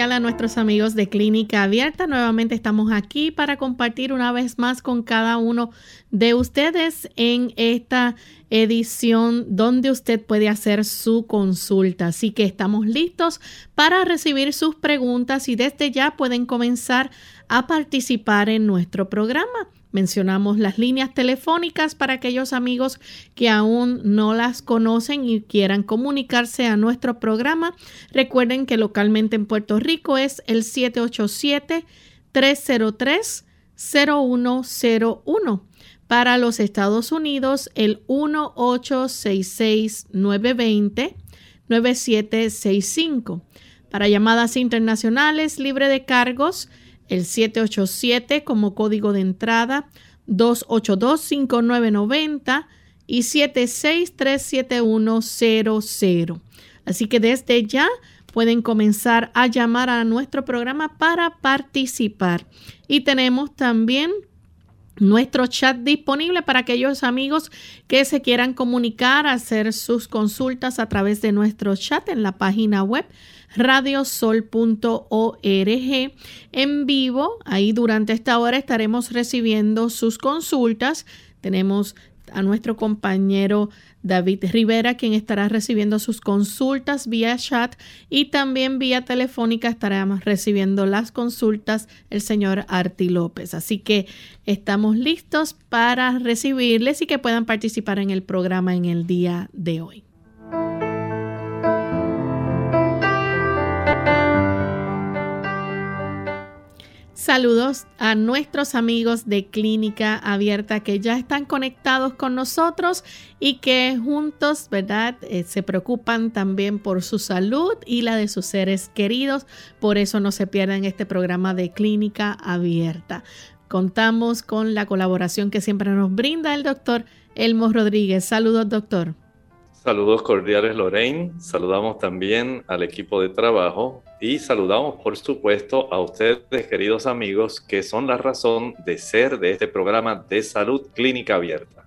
A nuestros amigos de Clínica Abierta. Nuevamente estamos aquí para compartir una vez más con cada uno de ustedes en esta edición donde usted puede hacer su consulta. Así que estamos listos para recibir sus preguntas y desde ya pueden comenzar a participar en nuestro programa. Mencionamos las líneas telefónicas para aquellos amigos que aún no las conocen y quieran comunicarse a nuestro programa. Recuerden que localmente en Puerto Rico es el 787-303-0101. Para los Estados Unidos, el 1866-920-9765. Para llamadas internacionales libre de cargos, el 787 como código de entrada, 282-5990 y 7637100. Así que desde ya pueden comenzar a llamar a nuestro programa para participar. Y tenemos también nuestro chat disponible para aquellos amigos que se quieran comunicar, hacer sus consultas a través de nuestro chat en la página web radiosol.org en vivo. Ahí durante esta hora estaremos recibiendo sus consultas. Tenemos a nuestro compañero David Rivera, quien estará recibiendo sus consultas vía chat y también vía telefónica estaremos recibiendo las consultas el señor Arti López. Así que estamos listos para recibirles y que puedan participar en el programa en el día de hoy. Saludos a nuestros amigos de Clínica Abierta que ya están conectados con nosotros y que juntos, ¿verdad? Eh, se preocupan también por su salud y la de sus seres queridos. Por eso no se pierdan este programa de Clínica Abierta. Contamos con la colaboración que siempre nos brinda el doctor Elmo Rodríguez. Saludos, doctor. Saludos cordiales, Lorraine. Saludamos también al equipo de trabajo y saludamos, por supuesto, a ustedes, queridos amigos, que son la razón de ser de este programa de salud clínica abierta.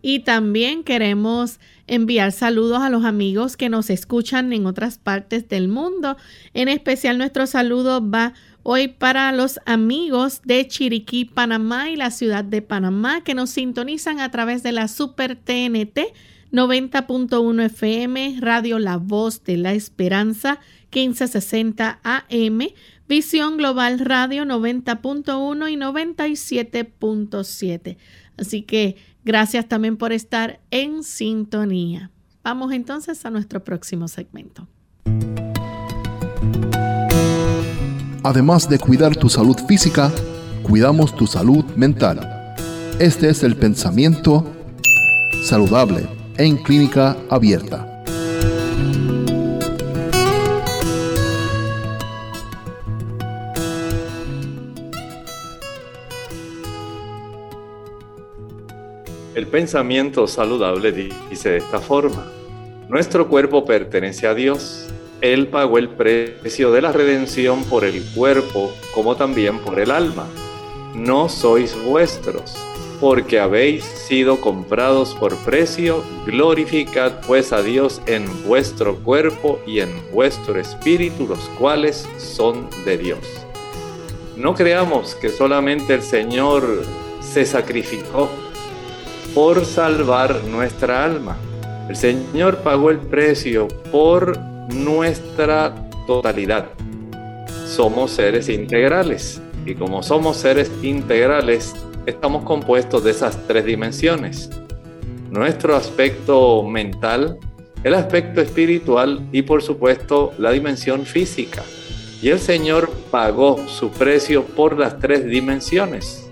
Y también queremos enviar saludos a los amigos que nos escuchan en otras partes del mundo. En especial nuestro saludo va hoy para los amigos de Chiriquí, Panamá y la ciudad de Panamá que nos sintonizan a través de la Super TNT 90.1 FM, Radio La Voz de la Esperanza, 1560 AM, Visión Global Radio 90.1 y 97.7. Así que gracias también por estar en sintonía. Vamos entonces a nuestro próximo segmento. Además de cuidar tu salud física, cuidamos tu salud mental. Este es el pensamiento saludable en clínica abierta. El pensamiento saludable dice de esta forma, nuestro cuerpo pertenece a Dios. Él pagó el precio de la redención por el cuerpo como también por el alma. No sois vuestros porque habéis sido comprados por precio, glorificad pues a Dios en vuestro cuerpo y en vuestro espíritu, los cuales son de Dios. No creamos que solamente el Señor se sacrificó por salvar nuestra alma. El Señor pagó el precio por nuestra totalidad. Somos seres integrales y como somos seres integrales, estamos compuestos de esas tres dimensiones. Nuestro aspecto mental, el aspecto espiritual y por supuesto la dimensión física. Y el Señor pagó su precio por las tres dimensiones,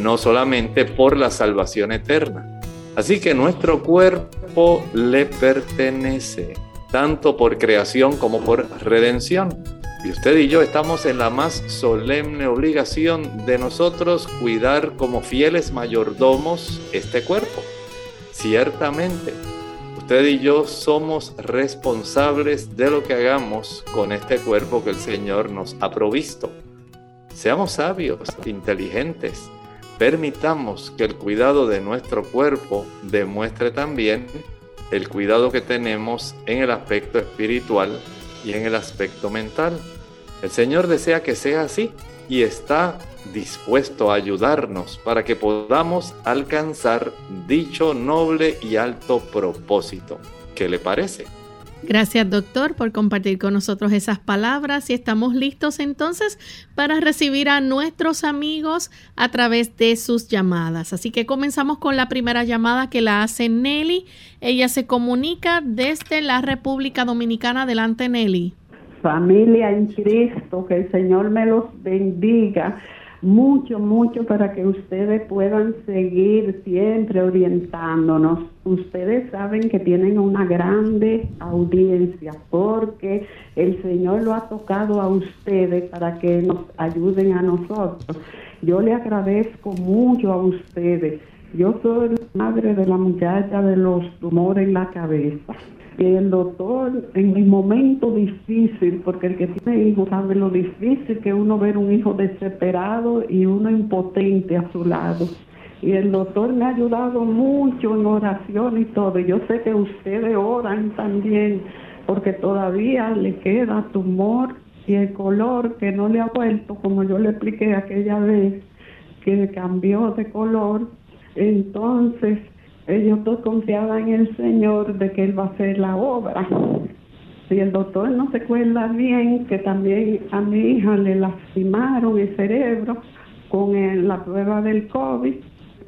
no solamente por la salvación eterna. Así que nuestro cuerpo le pertenece, tanto por creación como por redención. Y usted y yo estamos en la más solemne obligación de nosotros cuidar como fieles mayordomos este cuerpo. Ciertamente, usted y yo somos responsables de lo que hagamos con este cuerpo que el Señor nos ha provisto. Seamos sabios, inteligentes, permitamos que el cuidado de nuestro cuerpo demuestre también el cuidado que tenemos en el aspecto espiritual y en el aspecto mental. El Señor desea que sea así y está dispuesto a ayudarnos para que podamos alcanzar dicho noble y alto propósito. ¿Qué le parece? Gracias doctor por compartir con nosotros esas palabras y estamos listos entonces para recibir a nuestros amigos a través de sus llamadas. Así que comenzamos con la primera llamada que la hace Nelly. Ella se comunica desde la República Dominicana. Adelante Nelly. Familia en Cristo, que el Señor me los bendiga mucho, mucho para que ustedes puedan seguir siempre orientándonos. Ustedes saben que tienen una grande audiencia porque el Señor lo ha tocado a ustedes para que nos ayuden a nosotros. Yo le agradezco mucho a ustedes. Yo soy la madre de la muchacha de los tumores en la cabeza que el doctor en el momento difícil, porque el que tiene hijos sabe lo difícil que uno ver un hijo desesperado y uno impotente a su lado. Y el doctor me ha ayudado mucho en oración y todo. Yo sé que ustedes oran también, porque todavía le queda tumor y el color que no le ha vuelto, como yo le expliqué aquella vez, que cambió de color. Entonces, ellos todos confiaban en el Señor de que Él va a hacer la obra. Si el doctor no se acuerda bien, que también a mi hija le lastimaron el cerebro con la prueba del COVID,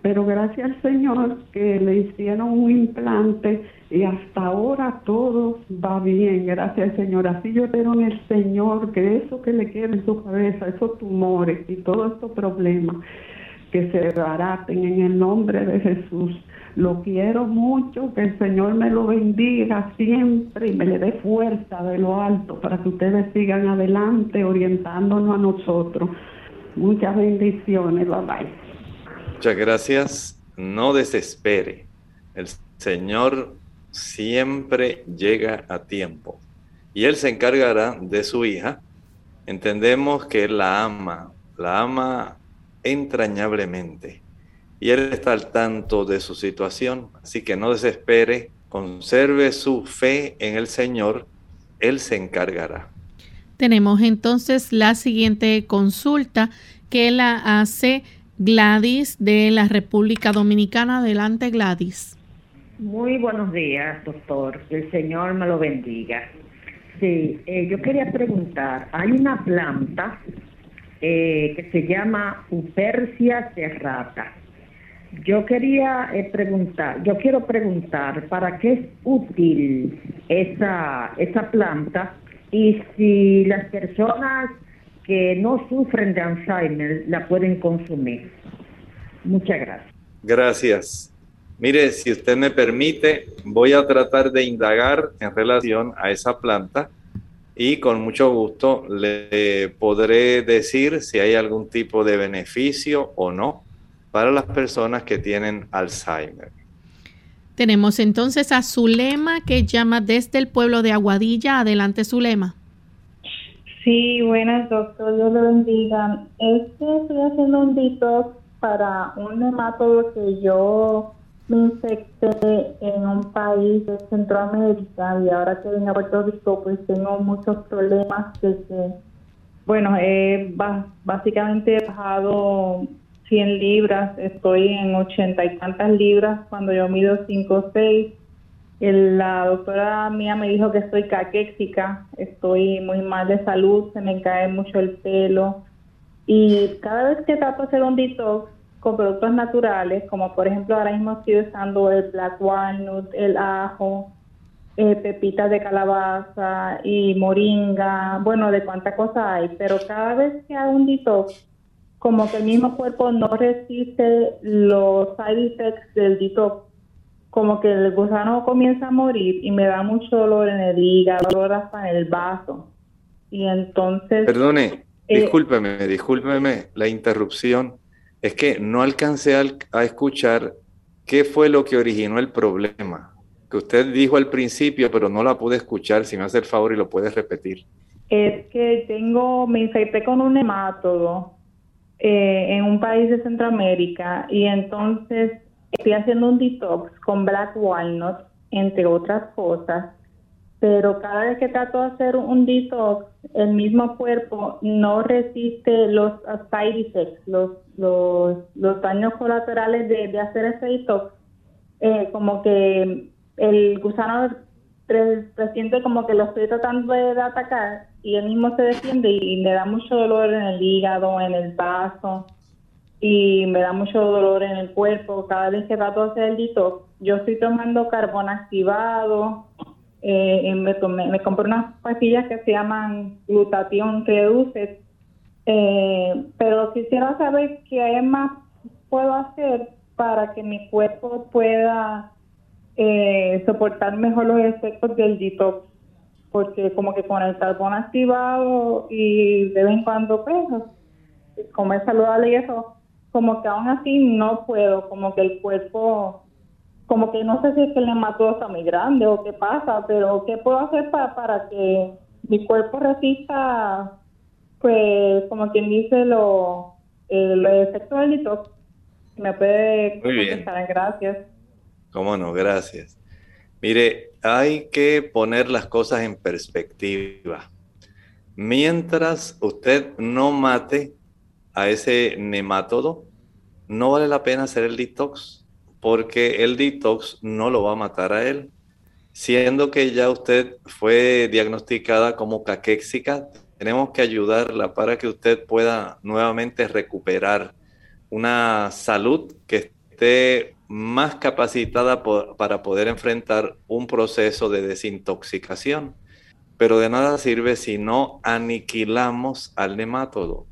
pero gracias al Señor que le hicieron un implante y hasta ahora todo va bien, gracias al Señor. Así yo espero en el Señor que eso que le queda en su cabeza, esos tumores y todos estos problemas, que se baraten en el nombre de Jesús lo quiero mucho, que el Señor me lo bendiga siempre y me le dé fuerza de lo alto para que ustedes sigan adelante orientándonos a nosotros. Muchas bendiciones, bye bye. Muchas gracias. No desespere. El Señor siempre llega a tiempo y Él se encargará de su hija. Entendemos que Él la ama, la ama entrañablemente y Él está al tanto de su situación. Así que no desespere, conserve su fe en el Señor, Él se encargará. Tenemos entonces la siguiente consulta que la hace Gladys de la República Dominicana. Adelante, Gladys. Muy buenos días, doctor. El Señor me lo bendiga. Sí, eh, yo quería preguntar, hay una planta eh, que se llama Upercia serrata yo quería eh, preguntar, yo quiero preguntar para qué es útil esa, esa planta y si las personas que no sufren de Alzheimer la pueden consumir. Muchas gracias. Gracias. Mire, si usted me permite, voy a tratar de indagar en relación a esa planta y con mucho gusto le podré decir si hay algún tipo de beneficio o no para las personas que tienen Alzheimer. Tenemos entonces a Zulema que llama desde el pueblo de Aguadilla. Adelante, Zulema. Sí, buenas, doctor. Dios le bendiga. Es que estoy haciendo un detox para un hematólogo que yo me infecté en un país de Centroamérica y ahora que vine a Puerto Rico pues tengo muchos problemas de que, bueno, he básicamente bajado 100 libras, estoy en 80 y tantas libras cuando yo mido 5 o 6. La doctora mía me dijo que estoy caquéxica, estoy muy mal de salud, se me cae mucho el pelo. Y cada vez que trato de hacer un detox con productos naturales, como por ejemplo ahora mismo estoy usando el black walnut, el ajo, eh, pepitas de calabaza y moringa, bueno, de cuánta cosa hay, pero cada vez que hago un detox como que el mismo cuerpo no resiste los side effects del detox como que el gusano comienza a morir y me da mucho dolor en el hígado, dolor hasta en el vaso. Y entonces... Perdone, eh, discúlpeme, discúlpeme la interrupción. Es que no alcancé a, escuchar qué fue lo que originó el problema. Que usted dijo al principio, pero no la pude escuchar. Si me hace el favor y lo puedes repetir. Es que tengo, me infecté con un hemátodo eh, en un país de Centroamérica y entonces estoy haciendo un detox con black walnut, entre otras cosas, pero cada vez que trato de hacer un detox, el mismo cuerpo no resiste los side effects, los, los, los daños colaterales de, hacer ese detox. Eh, como que el gusano presiente como que lo estoy tratando de, atacar y él mismo se defiende y, me da mucho dolor en el hígado, en el vaso y me da mucho dolor en el cuerpo cada vez que trato de hacer el detox. Yo estoy tomando carbón activado, eh, me compré unas pastillas que se llaman glutatión reduce, eh, pero quisiera saber qué más puedo hacer para que mi cuerpo pueda eh, soportar mejor los efectos del detox, porque como que con el carbón activado y de vez en cuando pues, comer saludable y eso, como que aún así no puedo, como que el cuerpo, como que no sé si es que el hematodo está muy grande o qué pasa, pero ¿qué puedo hacer para, para que mi cuerpo resista, pues como quien dice, lo, el, efecto del detox? Me puede contestar, gracias. Cómo no, gracias. Mire, hay que poner las cosas en perspectiva. Mientras usted no mate a ese nematodo, no vale la pena hacer el detox, porque el detox no lo va a matar a él. Siendo que ya usted fue diagnosticada como caquéxica, tenemos que ayudarla para que usted pueda nuevamente recuperar una salud que esté más capacitada para poder enfrentar un proceso de desintoxicación. Pero de nada sirve si no aniquilamos al nematodo.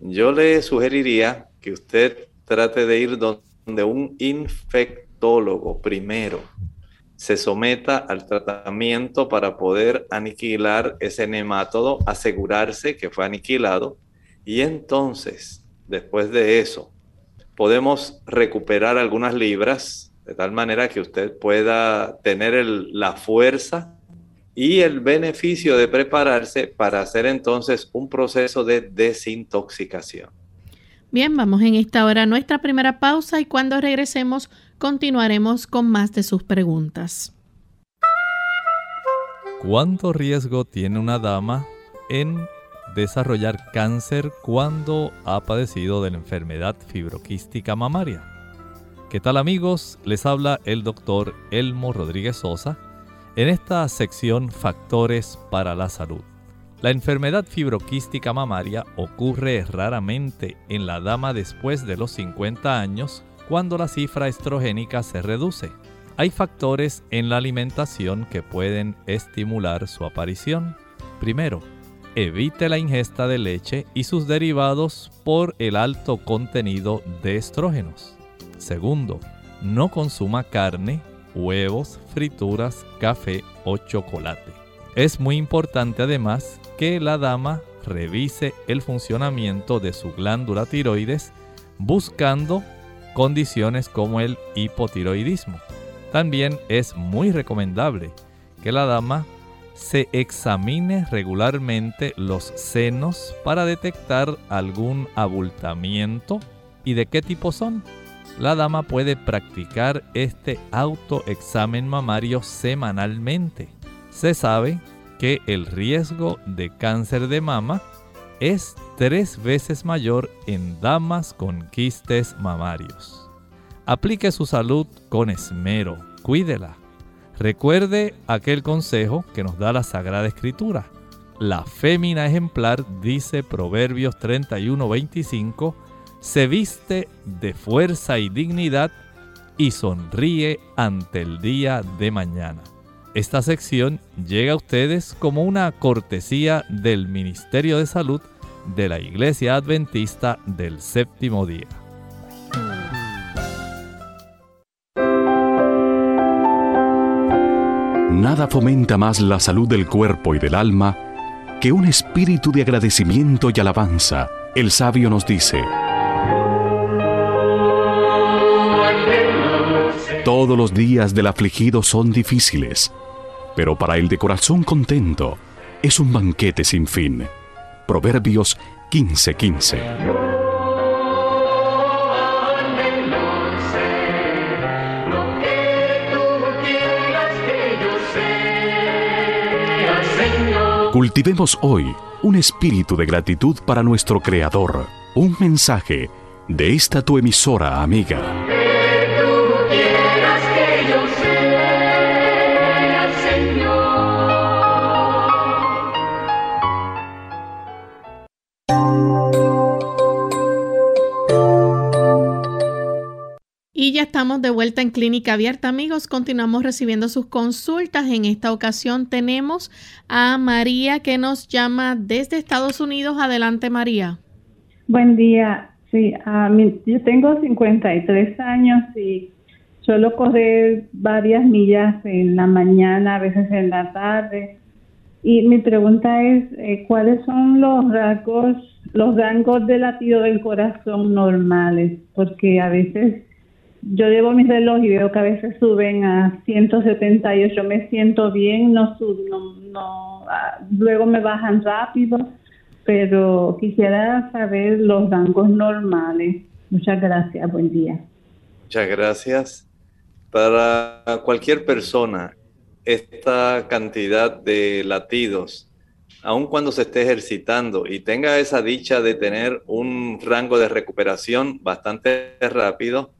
Yo le sugeriría que usted trate de ir donde un infectólogo primero se someta al tratamiento para poder aniquilar ese nematodo, asegurarse que fue aniquilado y entonces, después de eso, podemos recuperar algunas libras de tal manera que usted pueda tener la fuerza y el beneficio de prepararse para hacer entonces un proceso de desintoxicación. Bien, vamos en esta hora a nuestra primera pausa y cuando regresemos continuaremos con más de sus preguntas. ¿Cuánto riesgo tiene una dama en desarrollar cáncer cuando ha padecido de la enfermedad fibroquística mamaria? ¿Qué tal amigos? Les habla el doctor Elmo Rodríguez Sosa en esta sección Factores para la Salud. La enfermedad fibroquística mamaria ocurre raramente en la dama después de los 50 años cuando la cifra estrogénica se reduce. Hay factores en la alimentación que pueden estimular su aparición. Primero, evite la ingesta de leche y sus derivados por el alto contenido de estrógenos. Segundo, no consuma carne, huevos, frituras, café o chocolate. Es muy importante además que la dama revise el funcionamiento de su glándula tiroides buscando condiciones como el hipotiroidismo. También es muy recomendable que la dama se examine regularmente los senos para detectar algún abultamiento y de qué tipo son la dama puede practicar este autoexamen mamario semanalmente. Se sabe que el riesgo de cáncer de mama es tres veces mayor en damas con quistes mamarios. Aplique su salud con esmero, cuídela. Recuerde aquel consejo que nos da la Sagrada Escritura. La fémina ejemplar, dice Proverbios 31:25, se viste de fuerza y dignidad y sonríe ante el día de mañana. Esta sección llega a ustedes como una cortesía del Ministerio de Salud de la Iglesia Adventista del Séptimo Día. Nada fomenta más la salud del cuerpo y del alma que un espíritu de agradecimiento y alabanza. El sabio nos dice, Todos los días del afligido son difíciles, pero para el de corazón contento es un banquete sin fin. Proverbios 15:15. Cultivemos hoy un espíritu de gratitud para nuestro Creador. Un mensaje de esta tu emisora amiga. Estamos de vuelta en Clínica Abierta, amigos. Continuamos recibiendo sus consultas. En esta ocasión tenemos a María que nos llama desde Estados Unidos. Adelante, María. Buen día. Sí, yo tengo 53 años y suelo correr varias millas en la mañana, a veces en la tarde. Y mi pregunta es, eh, ¿cuáles son los rasgos, los rangos de latido del corazón normales? Porque a veces yo llevo mi reloj y veo que a veces suben a 178, me siento bien, no, no, no ah, luego me bajan rápido, pero quisiera saber los rangos normales. Muchas gracias, buen día. Muchas gracias. Para cualquier persona, esta cantidad de latidos, aun cuando se esté ejercitando y tenga esa dicha de tener un rango de recuperación bastante rápido,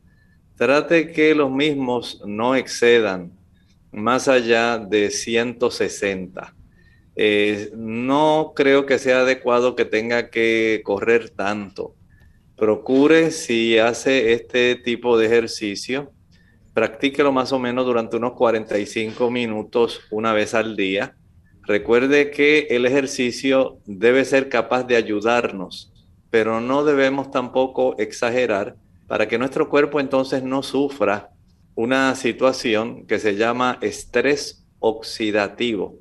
Trate que los mismos no excedan más allá de 160. Eh, no creo que sea adecuado que tenga que correr tanto. Procure si hace este tipo de ejercicio, practíquelo más o menos durante unos 45 minutos una vez al día. Recuerde que el ejercicio debe ser capaz de ayudarnos, pero no debemos tampoco exagerar para que nuestro cuerpo entonces no sufra una situación que se llama estrés oxidativo.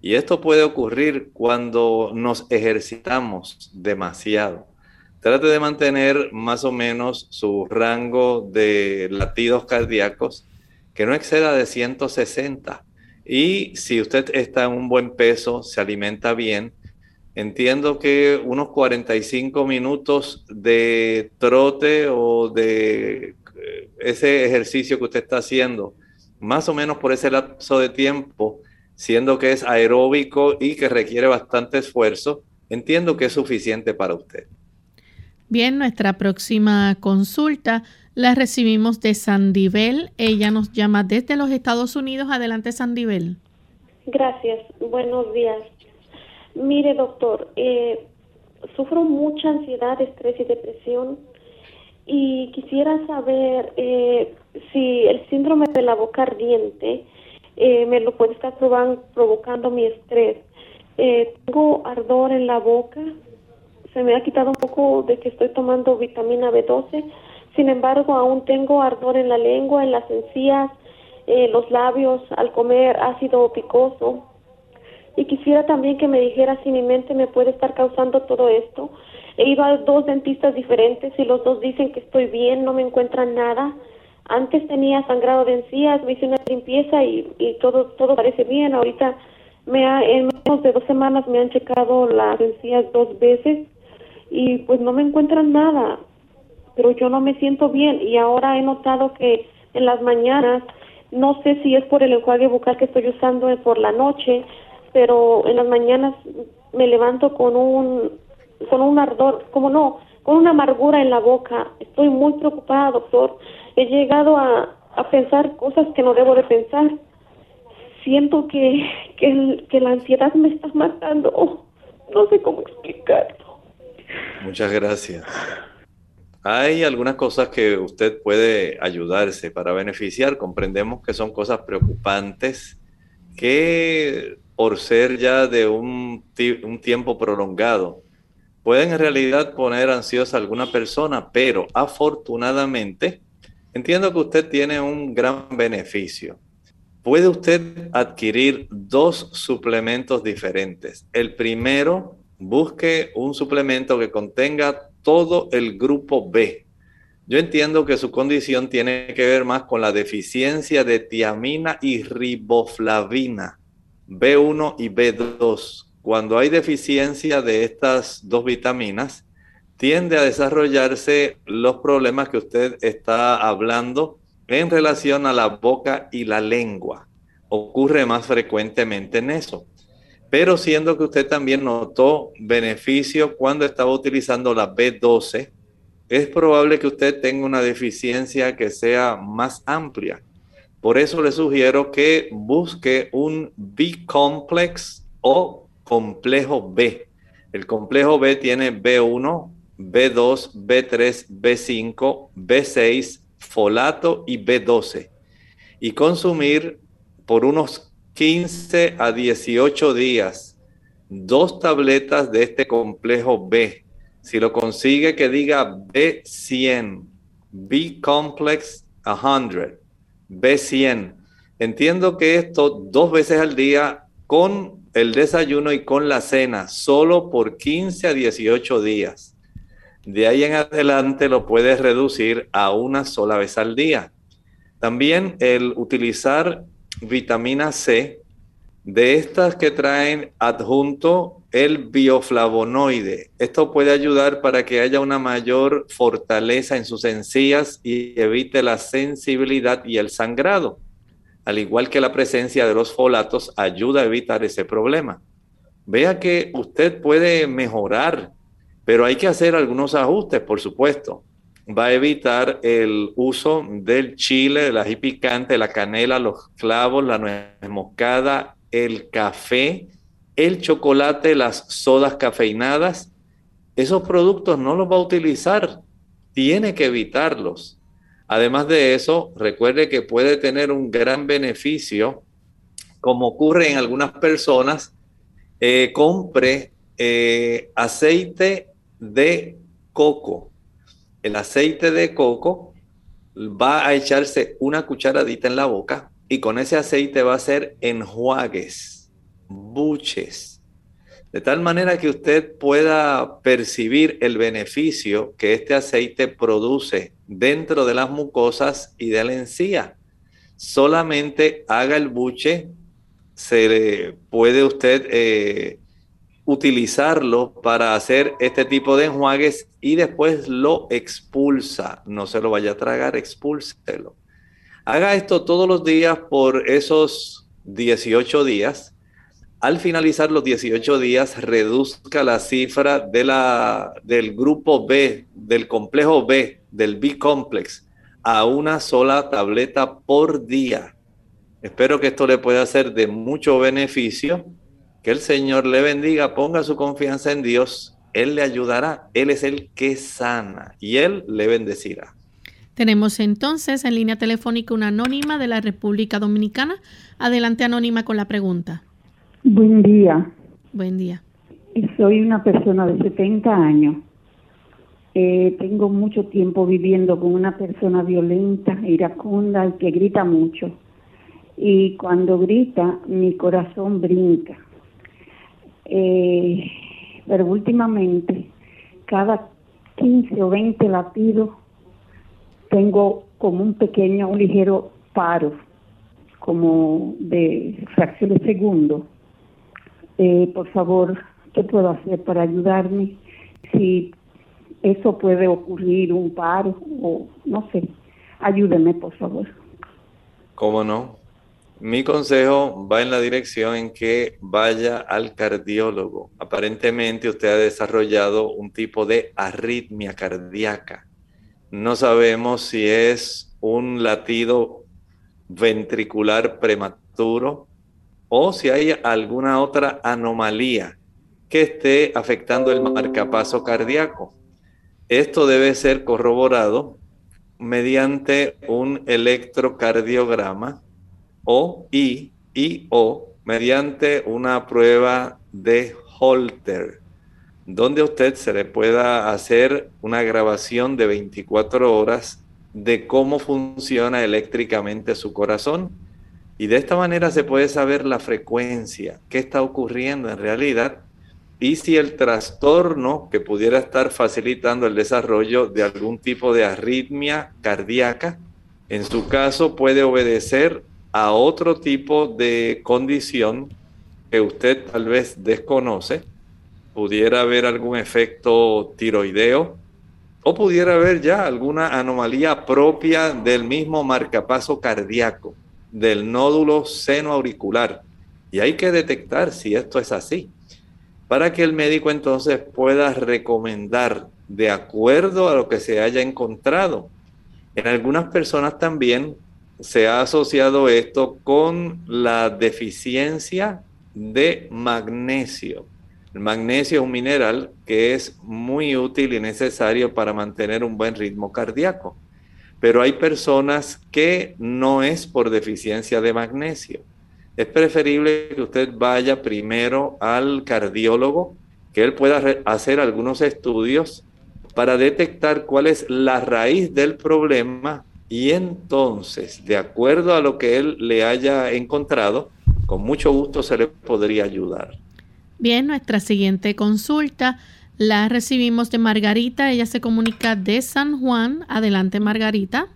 Y esto puede ocurrir cuando nos ejercitamos demasiado. Trate de mantener más o menos su rango de latidos cardíacos que no exceda de 160. Y si usted está en un buen peso, se alimenta bien, Entiendo que unos 45 minutos de trote o de eh, ese ejercicio que usted está haciendo, más o menos por ese lapso de tiempo, siendo que es aeróbico y que requiere bastante esfuerzo, entiendo que es suficiente para usted. Bien, nuestra próxima consulta la recibimos de Sandivel. Ella nos llama desde los Estados Unidos. Adelante, Sandivel. Gracias. Buenos días. Mire, doctor, eh, sufro mucha ansiedad, estrés y depresión y quisiera saber eh, si el síndrome de la boca ardiente eh, me lo puede estar provocando mi estrés. tengo ardor en la boca, se me ha quitado un poco de que estoy tomando vitamina B12, sin embargo aún tengo ardor en la lengua, en las encías, los labios al comer ácido picoso y quisiera también que me dijera si mi mente me puede estar causando todo esto. He ido a dos dentistas diferentes y los dos dicen que estoy bien, no me encuentran nada. Antes tenía sangrado de encías, me hice una limpieza y, y todo todo parece bien. Ahorita me ha, en menos de dos semanas me han checado las encías dos veces y pues no me encuentran nada. Pero yo no me siento bien y ahora he notado que en las mañanas, no sé si es por el enjuague bucal que estoy usando por la noche, pero en las mañanas me levanto con un con un ardor, como no, con una amargura en la boca. Estoy muy preocupada, doctor. He llegado a, a pensar cosas que no debo de pensar. Siento que, que, que la ansiedad me está matando. No sé cómo explicarlo. Muchas gracias. Hay algunas cosas que usted puede ayudarse para beneficiar. Comprendemos que son cosas preocupantes que por ser ya de un, tiempo prolongado, pueden en realidad poner ansiosa a alguna persona, pero afortunadamente entiendo que usted tiene un gran beneficio. puede usted adquirir dos suplementos diferentes. El primero, busque un suplemento que contenga todo el grupo B. Yo entiendo que su condición tiene que ver más con la deficiencia de tiamina y riboflavina, B1 y B2. Cuando hay deficiencia de estas dos vitaminas, tiende a desarrollarse los problemas que usted está hablando en relación a la boca y la lengua. Ocurre más frecuentemente en eso. Pero siendo que usted también notó beneficio cuando estaba utilizando la B12, es probable que usted tenga una deficiencia que sea más amplia. Por eso le sugiero que busque un B-complex o complejo B. El complejo B tiene B1, B2, B3, B5, B6, folato y B12. Y consumir por unos 15 a 18 días dos tabletas de este complejo B. Si lo consigue que diga B100, B complex 100, B100. Entiendo que esto dos veces al día con el desayuno y con la cena, solo por 15 a 18 días. De ahí en adelante lo puedes reducir a una sola vez al día. También el utilizar vitamina C, de estas que traen adjunto el bioflavonoide. Esto puede ayudar para que haya una mayor fortaleza en sus encías y evite la sensibilidad y el sangrado. Al igual que la presencia de los folatos ayuda a evitar ese problema. Vea que usted puede mejorar pero hay que hacer algunos ajustes, por supuesto. Va a evitar el uso del chile, del ají picante, la canela, los clavos, la nuez moscada, el café, el chocolate, las sodas cafeinadas. Esos productos no los va a utilizar. Tiene que evitarlos. Además de eso, recuerde que puede tener un gran beneficio, como ocurre en algunas personas, eh, compre eh, aceite de coco. El aceite de coco va a echarse una cucharadita en la boca y con ese aceite va a hacer enjuagues, buches, de tal manera que usted pueda percibir el beneficio que este aceite produce dentro de las mucosas y de la encía. Solamente haga el buche, se puede usted eh, utilizarlo para hacer este tipo de enjuagues y después lo expulsa. No se lo vaya a tragar, expúlselo. Haga esto todos los días por esos 18 días. Al finalizar los 18 días, reduzca la cifra de la, del grupo B, del complejo B, del B-complex, a una sola tableta por día. Espero que esto le pueda ser de mucho beneficio que el Señor le bendiga, ponga su confianza en Dios, Él le ayudará, Él es el que sana y Él le bendecirá. Tenemos entonces en línea telefónica una anónima de la República Dominicana. Adelante anónima con la pregunta. Buen día. Buen día. Soy una persona de 70 años. Eh, tengo mucho tiempo viviendo con una persona violenta, iracunda y que grita mucho. Y cuando grita, mi corazón brinca eh, pero últimamente cada 15 o 20 latidos tengo como un pequeño, un ligero paro, como de fracción de segundo. Eh, por favor, ¿qué puedo hacer para ayudarme? Si eso puede ocurrir, un paro, o no sé, ayúdeme, por favor. ¿Cómo no? Mi consejo va en la dirección en que vaya al cardiólogo. Aparentemente usted ha desarrollado un tipo de arritmia cardíaca. No sabemos si es un latido ventricular prematuro o si hay alguna otra anomalía que esté afectando el marcapaso cardíaco. Esto debe ser corroborado mediante un electrocardiograma o y, y o mediante una prueba de Holter, donde usted se le pueda hacer una grabación de 24 horas de cómo funciona eléctricamente su corazón Y de esta manera se puede saber la frecuencia, qué está ocurriendo en realidad y si el trastorno que pudiera estar facilitando el desarrollo de algún tipo de arritmia cardíaca, en su caso puede obedecer a otro tipo de condición que usted tal vez desconoce, pudiera haber algún efecto tiroideo o pudiera haber ya alguna anomalía propia del mismo marcapaso cardíaco, del nódulo seno auricular. Y hay que detectar si esto es así para que el médico entonces pueda recomendar de acuerdo a lo que se haya encontrado. En algunas personas también se ha asociado esto con la deficiencia de magnesio. El magnesio es un mineral que es muy útil y necesario para mantener un buen ritmo cardíaco, pero hay personas que no es por deficiencia de magnesio es preferible que usted vaya primero al cardiólogo, que él pueda hacer algunos estudios para detectar cuál es la raíz del problema y entonces, de acuerdo a lo que él le haya encontrado, con mucho gusto se le podría ayudar. Bien, nuestra siguiente consulta la recibimos de Margarita. Ella se comunica de San Juan. Adelante, Margarita.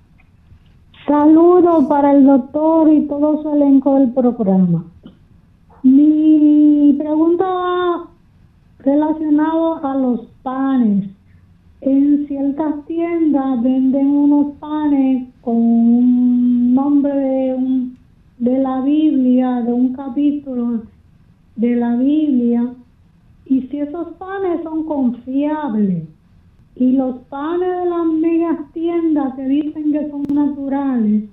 Saludos para el doctor y todo su elenco del programa. Mi pregunta va relacionado a los panes. En ciertas tiendas venden unos panes con un nombre de, de la Biblia, de un capítulo de la Biblia. Y si esos panes son confiables, y los panes de las megas tiendas que dicen que son naturales,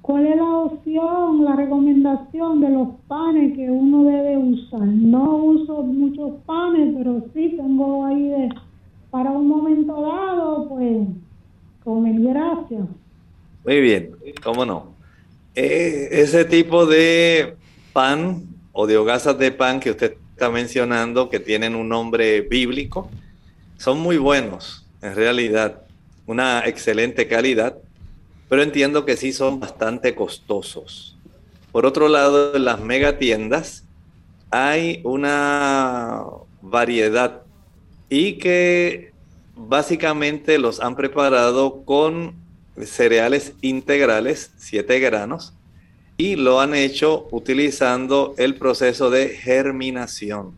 ¿cuál es la opción, la recomendación de los panes que uno debe usar? No uso muchos panes, pero sí tengo ahí de, para un momento dado, pues, comer gracias. Muy bien, cómo no. Eh, ese tipo de pan o de hogazas de pan que usted está mencionando, que tienen un nombre bíblico, son muy buenos, en realidad, una excelente calidad, pero entiendo que sí son bastante costosos. Por otro lado, en las megatiendas hay una variedad y que básicamente los han preparado con cereales integrales, siete granos, y lo han hecho utilizando el proceso de germinación.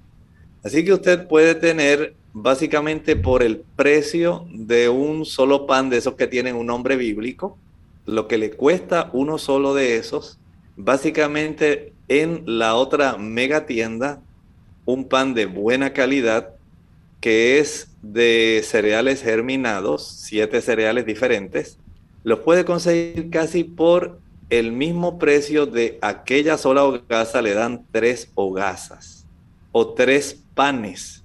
Así que usted puede tener básicamente por el precio de un solo pan de esos que tienen un nombre bíblico, lo que le cuesta uno solo de esos, básicamente en la otra mega tienda, un pan de buena calidad que es de cereales germinados, siete cereales diferentes, los puede conseguir casi por el mismo precio de aquella sola hogaza, le dan tres hogazas o tres panes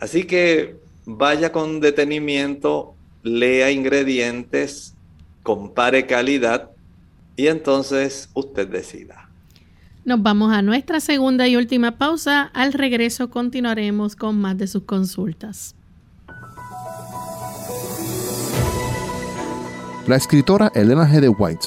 Así que vaya con detenimiento, lea ingredientes, compare calidad y entonces usted decida. Nos vamos a nuestra segunda y última pausa. Al regreso continuaremos con más de sus consultas. La escritora Elena G. de White,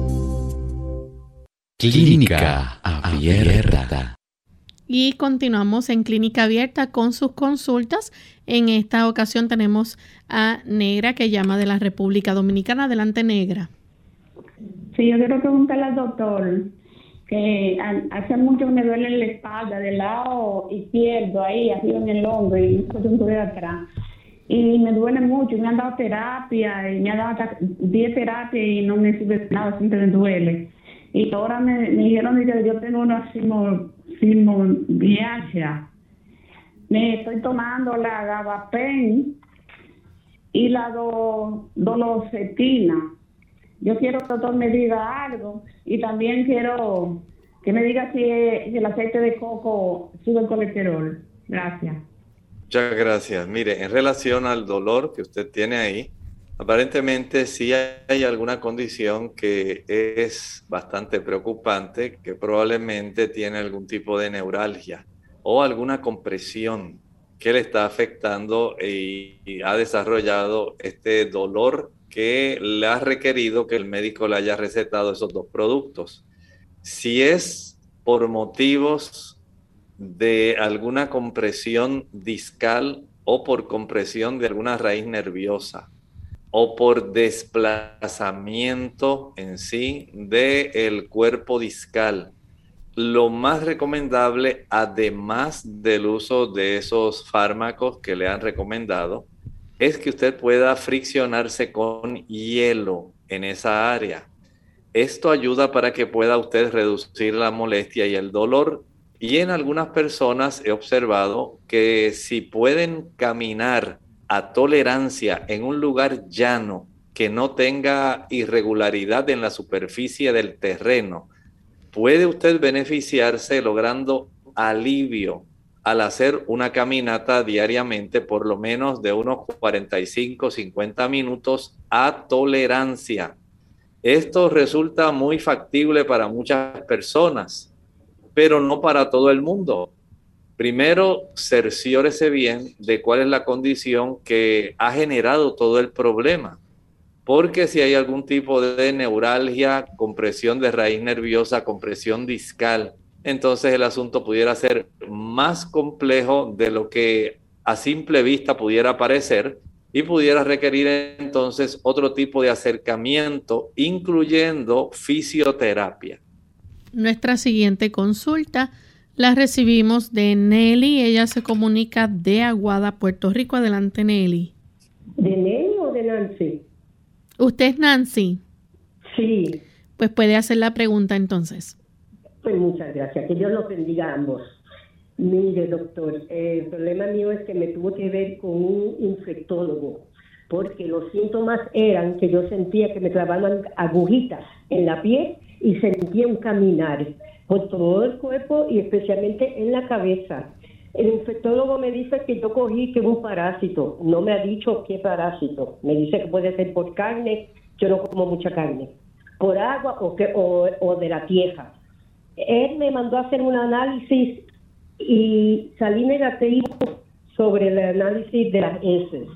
Clínica Abierta. Y continuamos en Clínica Abierta con sus consultas. En esta ocasión tenemos a Negra que llama de la República Dominicana. Adelante, Negra. Sí, yo quiero preguntarle al doctor que hace mucho me duele la espalda del lado izquierdo, ahí, arriba en el hombro y de atrás. Y me duele mucho, me han dado terapia, y me han dado 10 terapias y no me sirve nada, siempre me duele. Y ahora me, dijeron que yo tengo una fibromialgia. Me estoy tomando la gabapen y la do, dolocetina yo quiero que el doctor me diga algo y también quiero que me diga si, el aceite de coco sube el colesterol. Gracias. Muchas gracias. Mire, en relación al dolor que usted tiene ahí, aparentemente sí hay alguna condición que es bastante preocupante, que probablemente tiene algún tipo de neuralgia o alguna compresión que le está afectando y ha desarrollado este dolor que le ha requerido que el médico le haya recetado esos dos productos. Si es por motivos de alguna compresión discal o por compresión de alguna raíz nerviosa o por desplazamiento en sí del cuerpo discal, lo más recomendable, además del uso de esos fármacos que le han recomendado, es que usted pueda friccionarse con hielo en esa área. Esto ayuda para que pueda usted reducir la molestia y el dolor. Y en algunas personas he observado que si pueden caminar a tolerancia en un lugar llano que no tenga irregularidad en la superficie del terreno, puede usted beneficiarse logrando alivio al hacer una caminata diariamente por lo menos de unos 45, 50 minutos a tolerancia. Esto resulta muy factible para muchas personas, pero no para todo el mundo. Primero, cerciórese bien de cuál es la condición que ha generado todo el problema. Porque si hay algún tipo de neuralgia, compresión de raíz nerviosa, compresión discal, entonces el asunto pudiera ser más complejo de lo que a simple vista pudiera parecer y pudiera requerir entonces otro tipo de acercamiento, incluyendo fisioterapia. Nuestra siguiente consulta la recibimos de Nelly. Ella se comunica de Aguada, Puerto Rico. Adelante, Nelly. ¿De Nelly o de Nancy? ¿Usted es Nancy? Sí. Pues puede hacer la pregunta entonces. Pues muchas gracias, que Dios los bendiga a ambos. Mire, doctor, el problema mío es que me tuvo que ver con un infectólogo, porque los síntomas eran que yo sentía que me clavaban agujitas en la piel y sentía un caminar por todo el cuerpo y especialmente en la cabeza. El infectólogo me dice que yo cogí que un parásito, no me ha dicho qué parásito, me dice que puede ser por carne, yo no como mucha carne, por agua o, que, o, o de la tierra. Él me mandó a hacer un análisis y salí negativo sobre el análisis de las heces.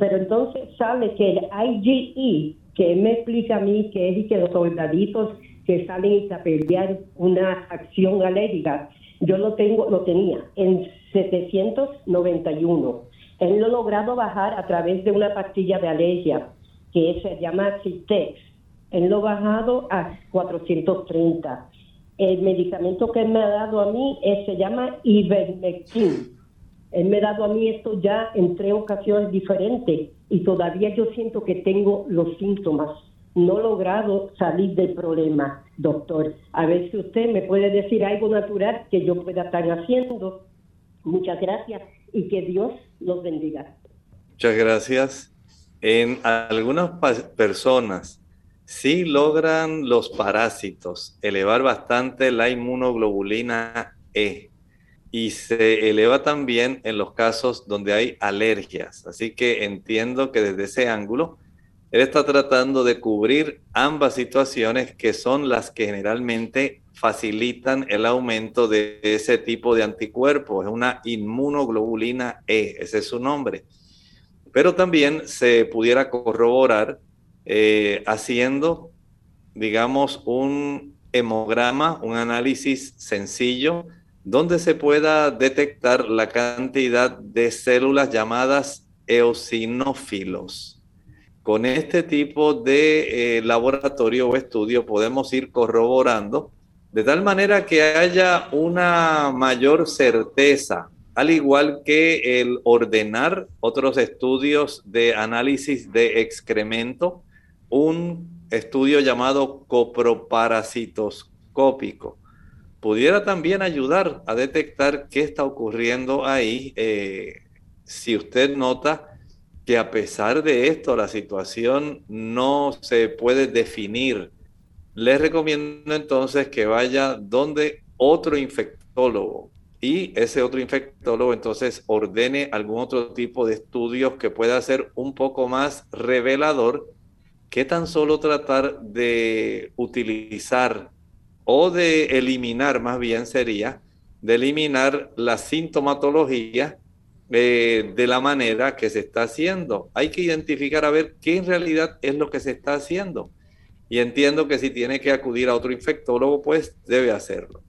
Pero entonces sale que el IgE, que él me explica a mí que es y que los soldaditos que salen a pelear una acción alérgica, yo lo tengo, lo tenía en 791. Él lo ha logrado bajar a través de una pastilla de alergia que se llama Citex. Él lo ha bajado a 430 el medicamento que él me ha dado a mí se llama Ivermectin. Él me ha dado a mí esto ya en tres ocasiones diferentes y todavía yo siento que tengo los síntomas. No logrado salir del problema, doctor. A ver si usted me puede decir algo natural que yo pueda estar haciendo. Muchas gracias y que Dios los bendiga. Muchas gracias. En algunas personas si logran los parásitos elevar bastante la inmunoglobulina E y se eleva también en los casos donde hay alergias. Así que entiendo que desde ese ángulo él está tratando de cubrir ambas situaciones que son las que generalmente facilitan el aumento de ese tipo de anticuerpos. Es una inmunoglobulina E, ese es su nombre. Pero también se pudiera corroborar eh, haciendo, digamos, un hemograma, un análisis sencillo, donde se pueda detectar la cantidad de células llamadas eosinófilos. Con este tipo de eh, laboratorio o estudio podemos ir corroborando de tal manera que haya una mayor certeza, al igual que el ordenar otros estudios de análisis de excremento, un estudio llamado coproparasitoscópico. Pudiera también ayudar a detectar qué está ocurriendo ahí. Eh, si usted nota que a pesar de esto la situación no se puede definir, le recomiendo entonces que vaya donde otro infectólogo y ese otro infectólogo entonces ordene algún otro tipo de estudios que pueda ser un poco más revelador. Que tan solo tratar de utilizar o de eliminar, más bien sería, de eliminar la sintomatología eh, de la manera que se está haciendo. Hay que identificar a ver qué en realidad es lo que se está haciendo. Y entiendo que si tiene que acudir a otro infectólogo, pues debe hacerlo.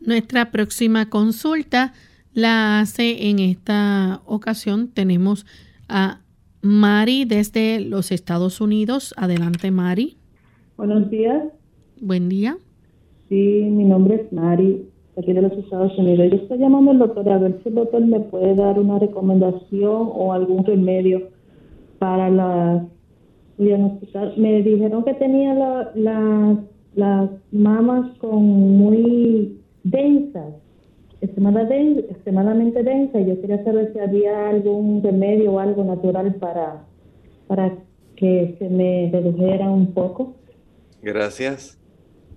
Nuestra próxima consulta la hace en esta ocasión. Tenemos a Mari desde los Estados Unidos. Adelante, Mari. Buenos días. Buen día. Sí, mi nombre es Mari, aquí de los Estados Unidos. Yo estoy llamando al doctor a ver si el doctor me puede dar una recomendación o algún remedio para las diagnosticar. Me dijeron que tenía las mamas con muy densas extremadamente densa y yo quería saber si había algún remedio o algo natural para, para que se me redujera un poco. Gracias.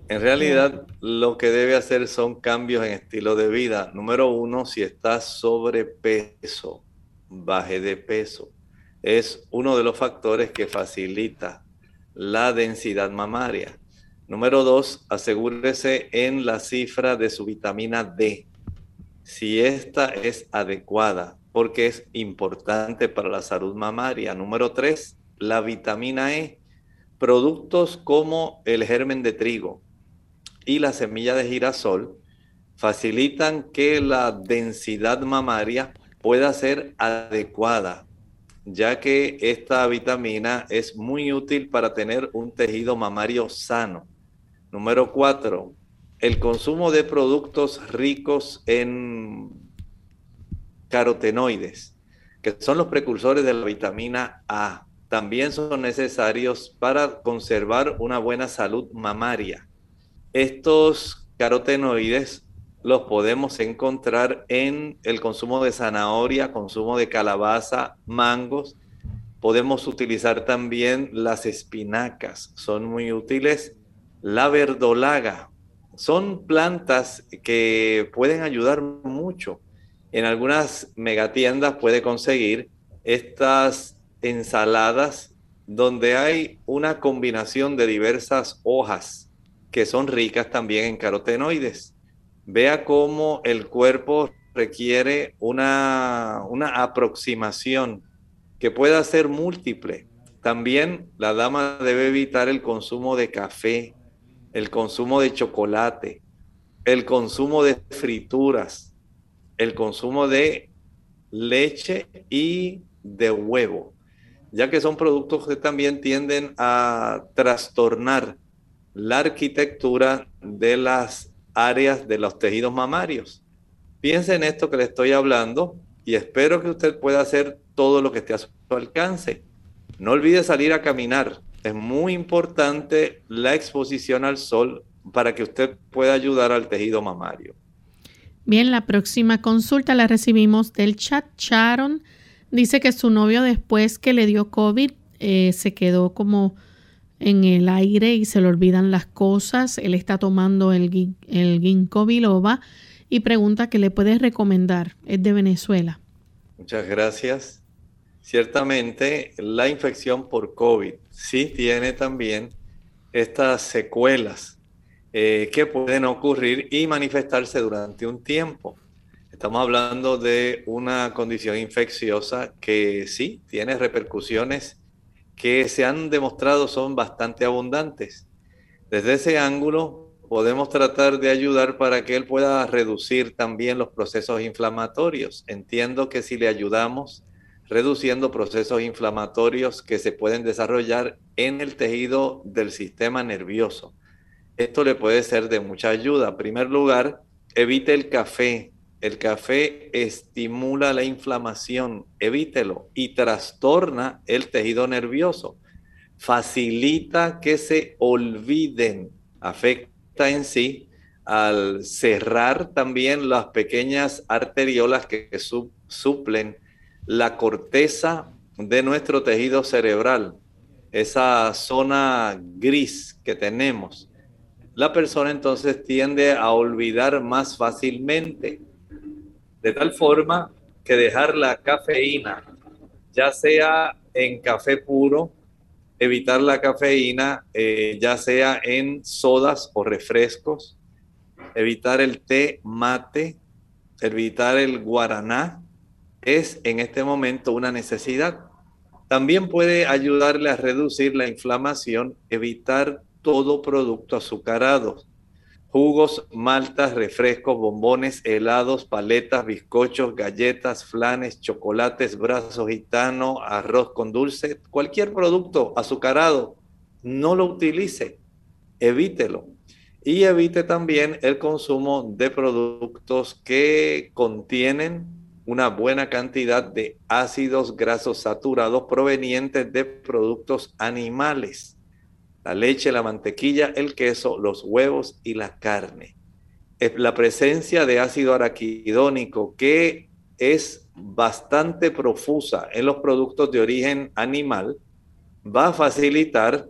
En realidad, lo que debe hacer son cambios en estilo de vida. Número uno, si está sobrepeso, baje de peso. Es uno de los factores que facilita la densidad mamaria. Número dos, asegúrese en la cifra de su vitamina D si esta es adecuada, porque es importante para la salud mamaria. Número tres, la vitamina E. Productos como el germen de trigo y la semilla de girasol facilitan que la densidad mamaria pueda ser adecuada, ya que esta vitamina es muy útil para tener un tejido mamario sano. Número cuatro, el consumo de productos ricos en carotenoides, que son los precursores de la vitamina A, también son necesarios para conservar una buena salud mamaria. Estos carotenoides los podemos encontrar en el consumo de zanahoria, consumo de calabaza, mangos. Podemos utilizar también las espinacas, son muy útiles. La verdolaga, son plantas que pueden ayudar mucho. En algunas megatiendas puede conseguir estas ensaladas donde hay una combinación de diversas hojas que son ricas también en carotenoides. Vea cómo el cuerpo requiere una, una aproximación que pueda ser múltiple. También la dama debe evitar el consumo de café, el consumo de chocolate, el consumo de frituras, el consumo de leche y de huevo, ya que son productos que también tienden a trastornar la arquitectura de las áreas de los tejidos mamarios. Piense en esto que le estoy hablando y espero que usted pueda hacer todo lo que esté a su alcance. No olvide salir a caminar, es muy importante la exposición al sol para que usted pueda ayudar al tejido mamario. Bien, la próxima consulta la recibimos del chat. Sharon dice que su novio después que le dio COVID eh, se quedó como en el aire y se le olvidan las cosas. Él está tomando el, ginkgo biloba y pregunta qué le puedes recomendar. Es de Venezuela. Muchas gracias. Ciertamente la infección por COVID sí tiene también estas secuelas eh, que pueden ocurrir y manifestarse durante un tiempo. Estamos hablando de una condición infecciosa que sí tiene repercusiones que se han demostrado son bastante abundantes. Desde ese ángulo podemos tratar de ayudar para que él pueda reducir también los procesos inflamatorios. Entiendo que si le ayudamos reduciendo procesos inflamatorios que se pueden desarrollar en el tejido del sistema nervioso. Esto le puede ser de mucha ayuda. En primer lugar, evite el café, el café estimula la inflamación, evítelo y trastorna el tejido nervioso. Facilita que se olviden, afecta en sí al cerrar también las pequeñas arteriolas que suplen la corteza de nuestro tejido cerebral, esa zona gris que tenemos. La persona entonces tiende a olvidar más fácilmente de tal forma que dejar la cafeína, ya sea en café puro, evitar la cafeína, eh, ya sea en sodas o refrescos, evitar el té mate, evitar el guaraná, es en este momento una necesidad. También puede ayudarle a reducir la inflamación, evitar todo producto azucarado, jugos, maltas, refrescos, bombones, helados, paletas, bizcochos, galletas, flanes, chocolates, brazos gitano, arroz con dulce, cualquier producto azucarado, no lo utilice, evítelo. Y evite también el consumo de productos que contienen una buena cantidad de ácidos grasos saturados provenientes de productos animales la leche, la mantequilla, el queso, los huevos y la carne. La presencia de ácido araquidónico que es bastante profusa en los productos de origen animal va a facilitar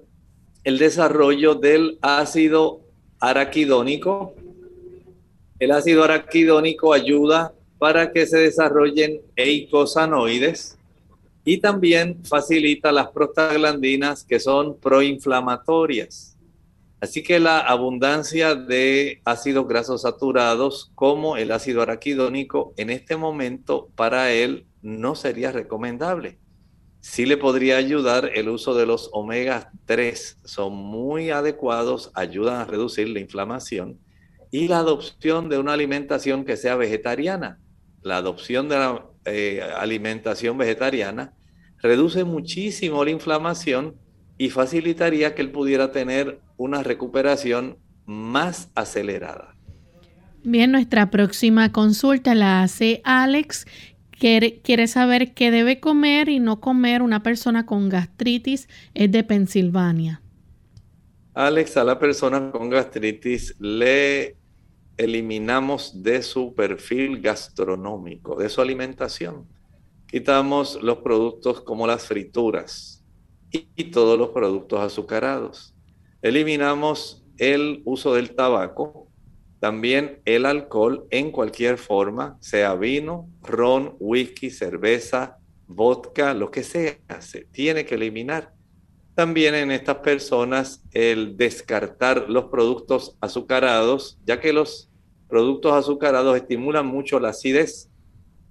el desarrollo del ácido araquidónico. El ácido araquidónico ayuda para que se desarrollen eicosanoides, y también facilita las prostaglandinas que son proinflamatorias. Así que la abundancia de ácidos grasos saturados como el ácido araquidónico en este momento para él no sería recomendable. Sí le podría ayudar el uso de los omega 3, son muy adecuados, ayudan a reducir la inflamación y la adopción de una alimentación que sea vegetariana. La adopción de la eh, alimentación vegetariana reduce muchísimo la inflamación y facilitaría que él pudiera tener una recuperación más acelerada. Bien, nuestra próxima consulta la hace Alex. Quiere, quiere saber qué debe comer y no comer una persona con gastritis. Es de Pensilvania. Alex, a la persona con gastritis le eliminamos de su perfil gastronómico, de su alimentación. Quitamos los productos como las frituras y, todos los productos azucarados. Eliminamos el uso del tabaco, también el alcohol en cualquier forma, sea vino, ron, whisky, cerveza, vodka, lo que sea, se tiene que eliminar. También en estas personas el descartar los productos azucarados, ya que los productos azucarados estimulan mucho la acidez.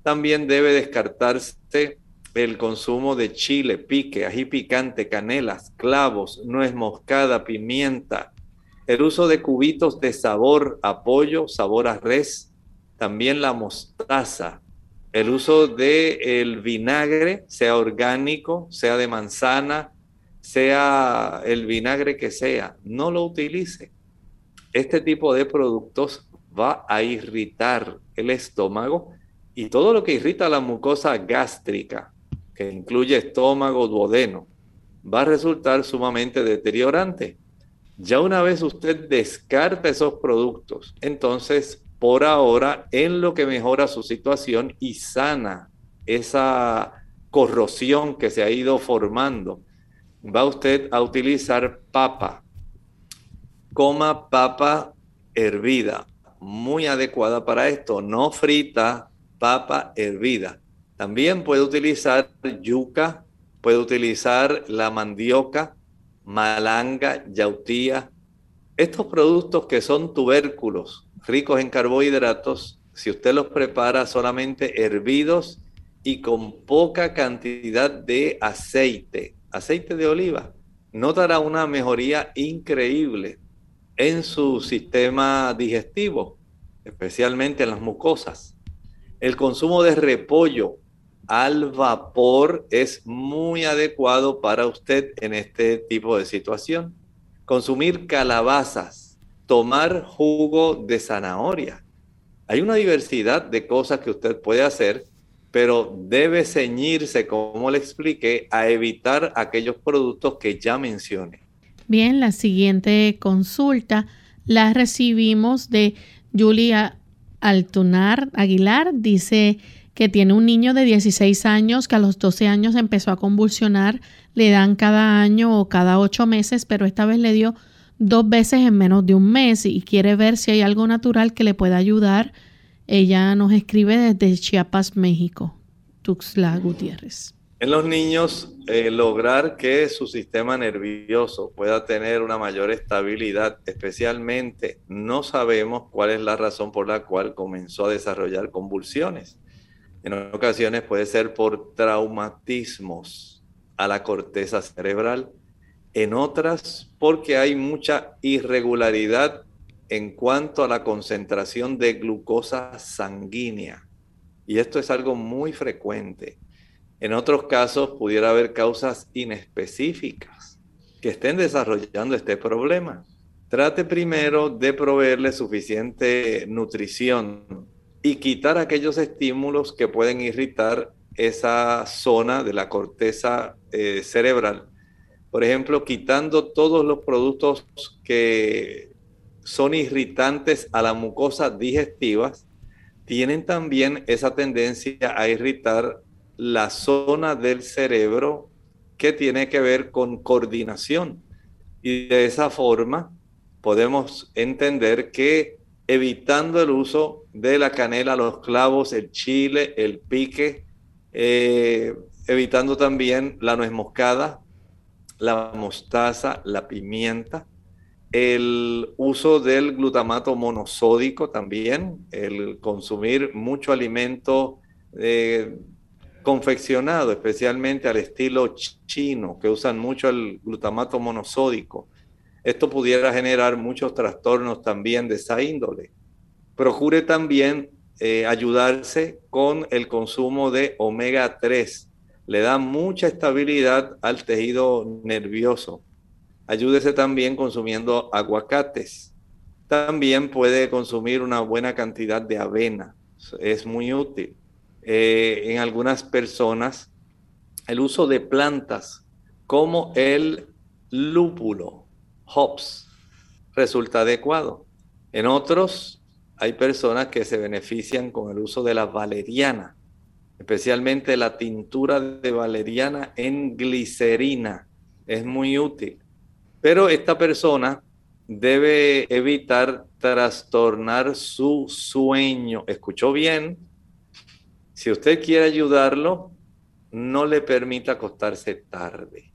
También debe descartarse el consumo de chile, pique, ají picante, canelas, clavos, nuez moscada, pimienta. El uso de cubitos de sabor a pollo, sabor a res. También la mostaza. El uso de el vinagre, sea orgánico, sea de manzana, sea el vinagre que sea, no lo utilice. Este tipo de productos va a irritar el estómago y todo lo que irrita la mucosa gástrica, que incluye estómago, duodeno, va a resultar sumamente deteriorante. Ya una vez usted descarta esos productos, entonces por ahora en lo que mejora su situación y sana esa corrosión que se ha ido formando, va usted a utilizar papa. Coma papa hervida, muy adecuada para esto, no frita, papa hervida. También puede utilizar yuca, puede utilizar la mandioca, malanga, yautía, Estos productos que son tubérculos, ricos en carbohidratos, si usted los prepara solamente hervidos y con poca cantidad de aceite, aceite de oliva, notará una mejoría increíble en su sistema digestivo, especialmente en las mucosas. El consumo de repollo al vapor es muy adecuado para usted en este tipo de situación. Consumir calabazas, tomar jugo de zanahoria. Hay una diversidad de cosas que usted puede hacer, pero debe ceñirse, como le expliqué, a evitar aquellos productos que ya mencioné. Bien, la siguiente consulta la recibimos de Julia Altunar Aguilar. Dice que tiene un niño de 16 años que a los 12 años empezó a convulsionar. Le dan cada año o cada ocho meses, pero esta vez le dio dos veces en menos de un mes y quiere ver si hay algo natural que le pueda ayudar. Ella nos escribe desde Chiapas, México. Tuxla Gutiérrez. En los niños, eh, lograr que su sistema nervioso pueda tener una mayor estabilidad, especialmente no sabemos cuál es la razón por la cual comenzó a desarrollar convulsiones. En ocasiones puede ser por traumatismos a la corteza cerebral, en otras porque hay mucha irregularidad en cuanto a la concentración de glucosa sanguínea. Y esto es algo muy frecuente. En otros casos pudiera haber causas inespecíficas que estén desarrollando este problema. Trate primero de proveerle suficiente nutrición y quitar aquellos estímulos que pueden irritar esa zona de la corteza eh, cerebral. Por ejemplo, quitando todos los productos que son irritantes a la mucosa digestivas, tienen también esa tendencia a irritar la zona del cerebro que tiene que ver con coordinación. Y de esa forma podemos entender que evitando el uso de la canela, los clavos, el chile, el pique, eh, evitando también la nuez moscada, la mostaza, la pimienta, el uso del glutamato monosódico también, el consumir mucho alimento eh, confeccionado especialmente al estilo chino, que usan mucho el glutamato monosódico. Esto pudiera generar muchos trastornos también de esa índole. Procure también eh, ayudarse con el consumo de omega 3. Le da mucha estabilidad al tejido nervioso. Ayúdese también consumiendo aguacates. También puede consumir una buena cantidad de avena. Es muy útil eh, en algunas personas el uso de plantas como el lúpulo, hops, resulta adecuado. En otros hay personas que se benefician con el uso de la valeriana, especialmente la tintura de valeriana en glicerina. Es muy útil. Pero esta persona debe evitar trastornar su sueño. ¿Escuchó bien? Si usted quiere ayudarlo, no le permita acostarse tarde.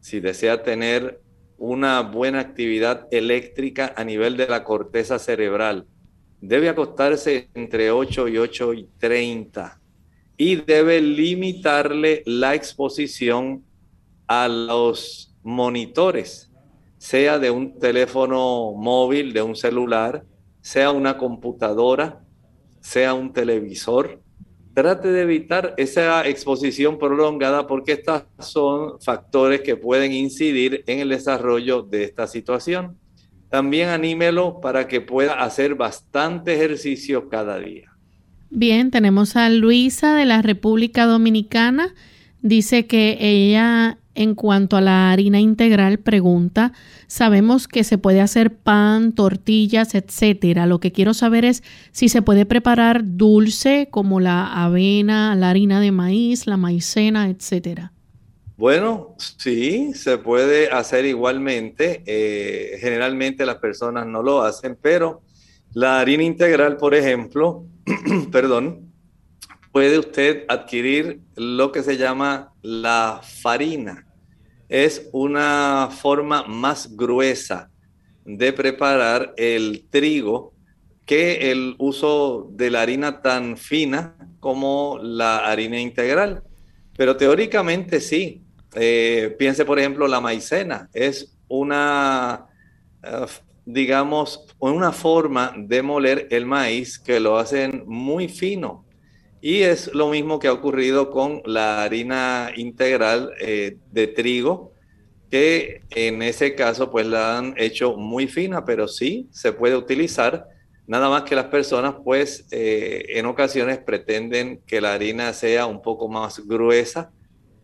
Si desea tener una buena actividad eléctrica a nivel de la corteza cerebral, debe acostarse entre 8 y 8 y 30 y debe limitarle la exposición a los monitores, sea de un teléfono móvil, de un celular, sea una computadora, sea un televisor trate de evitar esa exposición prolongada porque estos son factores que pueden incidir en el desarrollo de esta situación. También anímelo para que pueda hacer bastante ejercicio cada día. Bien, tenemos a Luisa de la República Dominicana. Dice que ella en cuanto a la harina integral, pregunta, sabemos que se puede hacer pan, tortillas, etcétera. Lo que quiero saber es si se puede preparar dulce como la avena, la harina de maíz, la maicena, etcétera. Bueno, sí, se puede hacer igualmente. Eh, generalmente las personas no lo hacen, pero la harina integral, por ejemplo, perdón, puede usted adquirir lo que se llama la farina es una forma más gruesa de preparar el trigo que el uso de la harina tan fina como la harina integral. Pero teóricamente sí. Eh, piense, por ejemplo, la maicena. Es una, uh, digamos, una forma de moler el maíz que lo hacen muy fino. Y es lo mismo que ha ocurrido con la harina integral eh, de trigo, que en ese caso pues la han hecho muy fina, pero sí se puede utilizar. Nada más que las personas pues eh, en ocasiones pretenden que la harina sea un poco más gruesa,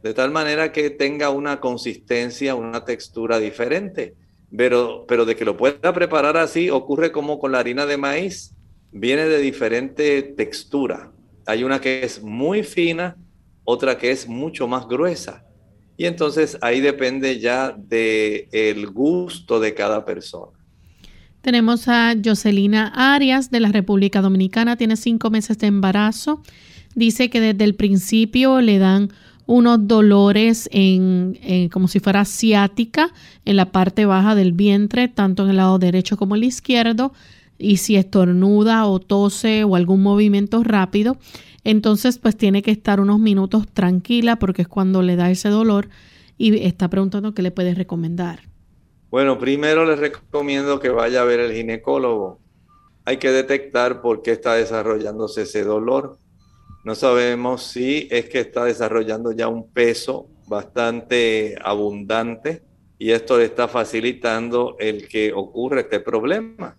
de tal manera que tenga una consistencia, una textura diferente. Pero, pero de que lo pueda preparar así, ocurre como con la harina de maíz, viene de diferente textura. Hay una que es muy fina, otra que es mucho más gruesa. Y entonces ahí depende ya del el gusto de cada persona. Tenemos a Jocelina Arias de la República Dominicana, tiene cinco meses de embarazo. Dice que desde el principio le dan unos dolores en, como si fuera ciática en la parte baja del vientre, tanto en el lado derecho como el izquierdo, y si estornuda o tose o algún movimiento rápido, entonces pues tiene que estar unos minutos tranquila porque es cuando le da ese dolor y está preguntando qué le puedes recomendar. Bueno, primero les recomiendo que vaya a ver el ginecólogo. Hay que detectar por qué está desarrollándose ese dolor. No sabemos si es que está desarrollando ya un peso bastante abundante y esto le está facilitando el que ocurra este problema.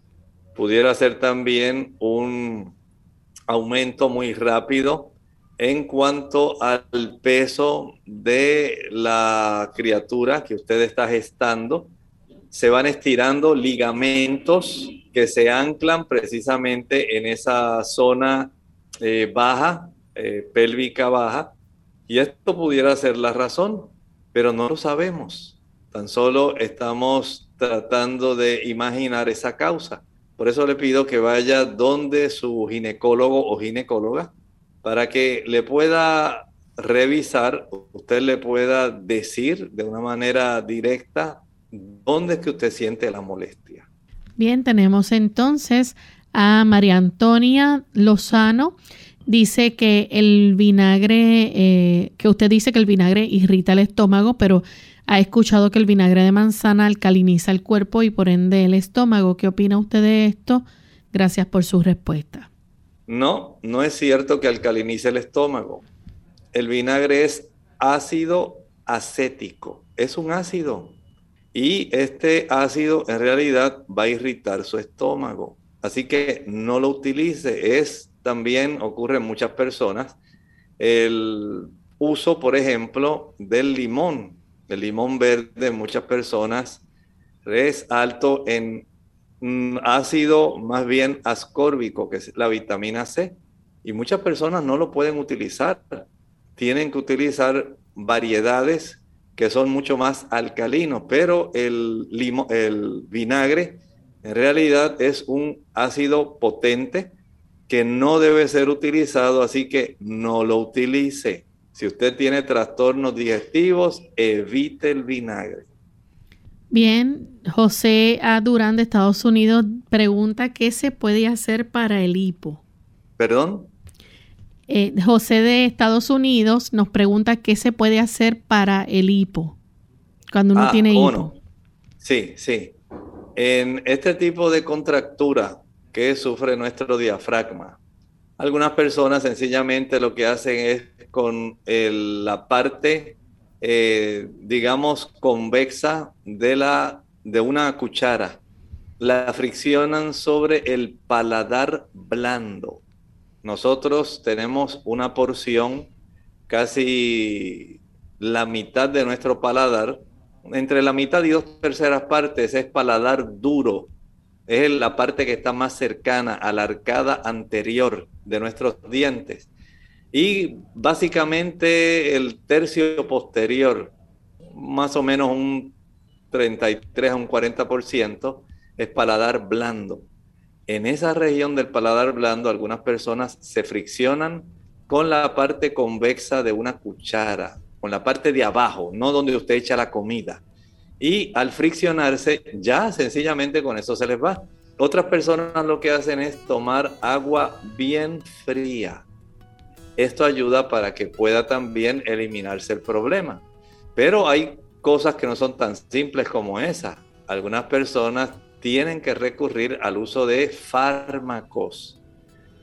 Pudiera ser también un aumento muy rápido en cuanto al peso de la criatura que usted está gestando. Se van estirando ligamentos que se anclan precisamente en esa zona eh, baja, eh, pélvica baja, y esto pudiera ser la razón, pero no lo sabemos. Tan solo estamos tratando de imaginar esa causa. Por eso le pido que vaya donde su ginecólogo o ginecóloga para que le pueda revisar, usted le pueda decir de una manera directa dónde es que usted siente la molestia. Bien, tenemos entonces a María Antonia Lozano. Dice que el vinagre, eh, que usted dice que el vinagre irrita el estómago, pero ha escuchado que el vinagre de manzana alcaliniza el cuerpo y por ende el estómago. ¿Qué opina usted de esto? Gracias por su respuesta. No, no es cierto que alcalinice el estómago. El vinagre es ácido acético, es un ácido. Y este ácido en realidad va a irritar su estómago. Así que no lo utilice. Es también ocurre en muchas personas el uso, por ejemplo, del limón el limón verde muchas personas es alto en mm, ácido más bien ascórbico, que es la vitamina C. Y muchas personas no lo pueden utilizar. Tienen que utilizar variedades que son mucho más alcalinos, pero el, el vinagre en realidad es un ácido potente que no debe ser utilizado, así que no lo utilice. Si usted tiene trastornos digestivos, evite el vinagre. Bien, José A. Durán de Estados Unidos pregunta qué se puede hacer para el hipo. ¿Perdón? Eh, José de Estados Unidos nos pregunta qué se puede hacer para el hipo cuando uno ah, tiene hipo. Sí, sí. En este tipo de contractura que sufre nuestro diafragma, algunas personas sencillamente lo que hacen es con la parte, eh, digamos, convexa de, la, de una cuchara. La friccionan sobre el paladar blando. Nosotros tenemos una porción, casi la mitad de nuestro paladar, entre la mitad y dos terceras partes es paladar duro, es la parte que está más cercana a la arcada anterior de nuestros dientes. Y básicamente el tercio posterior, más o menos un 33 a un 40%, es paladar blando. En esa región del paladar blando, algunas personas se friccionan con la parte convexa de una cuchara, con la parte de abajo, no donde usted echa la comida. Y al friccionarse ya sencillamente con eso se les va. Otras personas lo que hacen es tomar agua bien fría. Esto ayuda para que pueda también eliminarse el problema. Pero hay cosas que no son tan simples como esa. Algunas personas tienen que recurrir al uso de fármacos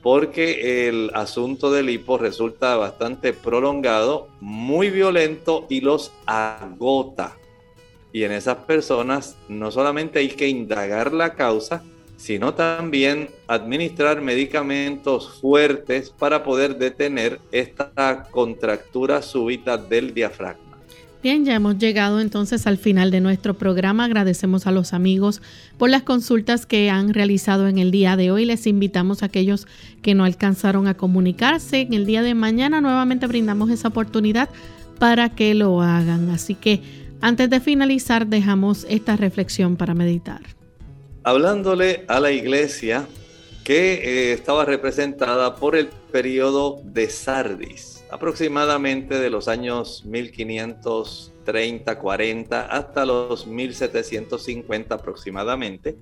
porque el asunto del hipo resulta bastante prolongado, muy violento y los agota. Y en esas personas no solamente hay que indagar la causa, sino también administrar medicamentos fuertes para poder detener esta contractura súbita del diafragma. Bien, ya hemos llegado entonces al final de nuestro programa. Agradecemos a los amigos por las consultas que han realizado en el día de hoy. Les invitamos a aquellos que no alcanzaron a comunicarse. En el día de mañana nuevamente brindamos esa oportunidad para que lo hagan. Así que antes de finalizar dejamos esta reflexión para meditar. Hablándole a la iglesia que eh, estaba representada por el periodo de Sardis aproximadamente de los años 1530, 40 hasta los 1750 aproximadamente.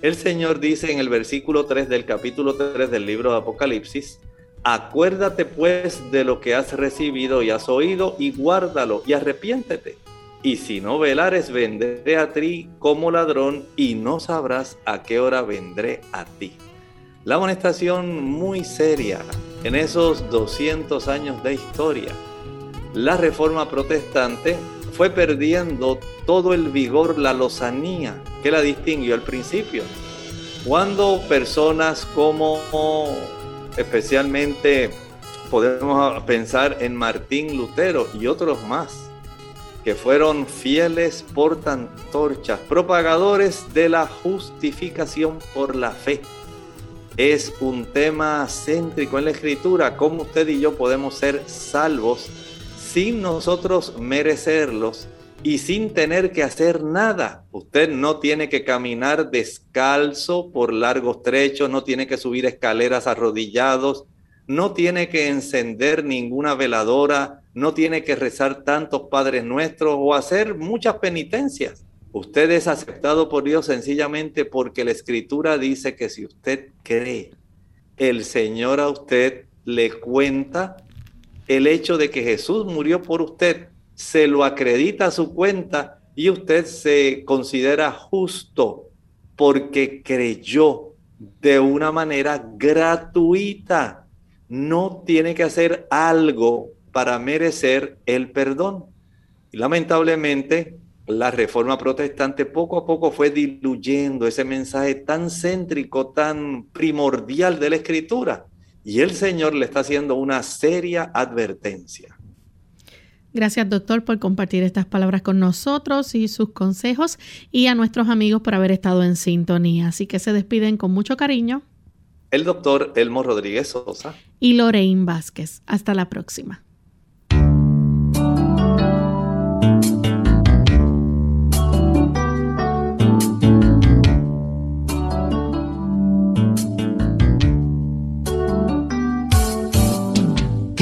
El Señor dice en el versículo 3 del capítulo 3 del libro de Apocalipsis, acuérdate pues de lo que has recibido y has oído y guárdalo y arrepiéntete. Y si no velares, vendré a ti como ladrón y no sabrás a qué hora vendré a ti. La amonestación muy seria en esos 200 años de historia. La reforma protestante fue perdiendo todo el vigor, la lozanía que la distinguió al principio. Cuando personas como especialmente podemos pensar en Martín Lutero y otros más, que fueron fieles portantorchas, propagadores de la justificación por la fe es un tema céntrico en la escritura, cómo usted y yo podemos ser salvos sin nosotros merecerlos y sin tener que hacer nada. Usted no tiene que caminar descalzo por largos trechos, no tiene que subir escaleras arrodillados, no tiene que encender ninguna veladora, no tiene que rezar tantos padres nuestros o hacer muchas penitencias. Usted es aceptado por Dios sencillamente porque la escritura dice que si usted cree, el Señor a usted le cuenta el hecho de que Jesús murió por usted, se lo acredita a su cuenta y usted se considera justo porque creyó de una manera gratuita. No tiene que hacer algo para merecer el perdón. Y lamentablemente la reforma protestante poco a poco fue diluyendo ese mensaje tan céntrico, tan primordial de la escritura. Y el Señor le está haciendo una seria advertencia. Gracias, doctor, por compartir estas palabras con nosotros y sus consejos y a nuestros amigos por haber estado en sintonía. Así que se despiden con mucho cariño. El doctor Elmo Rodríguez Sosa. Y Lorraine Vázquez. Hasta la próxima.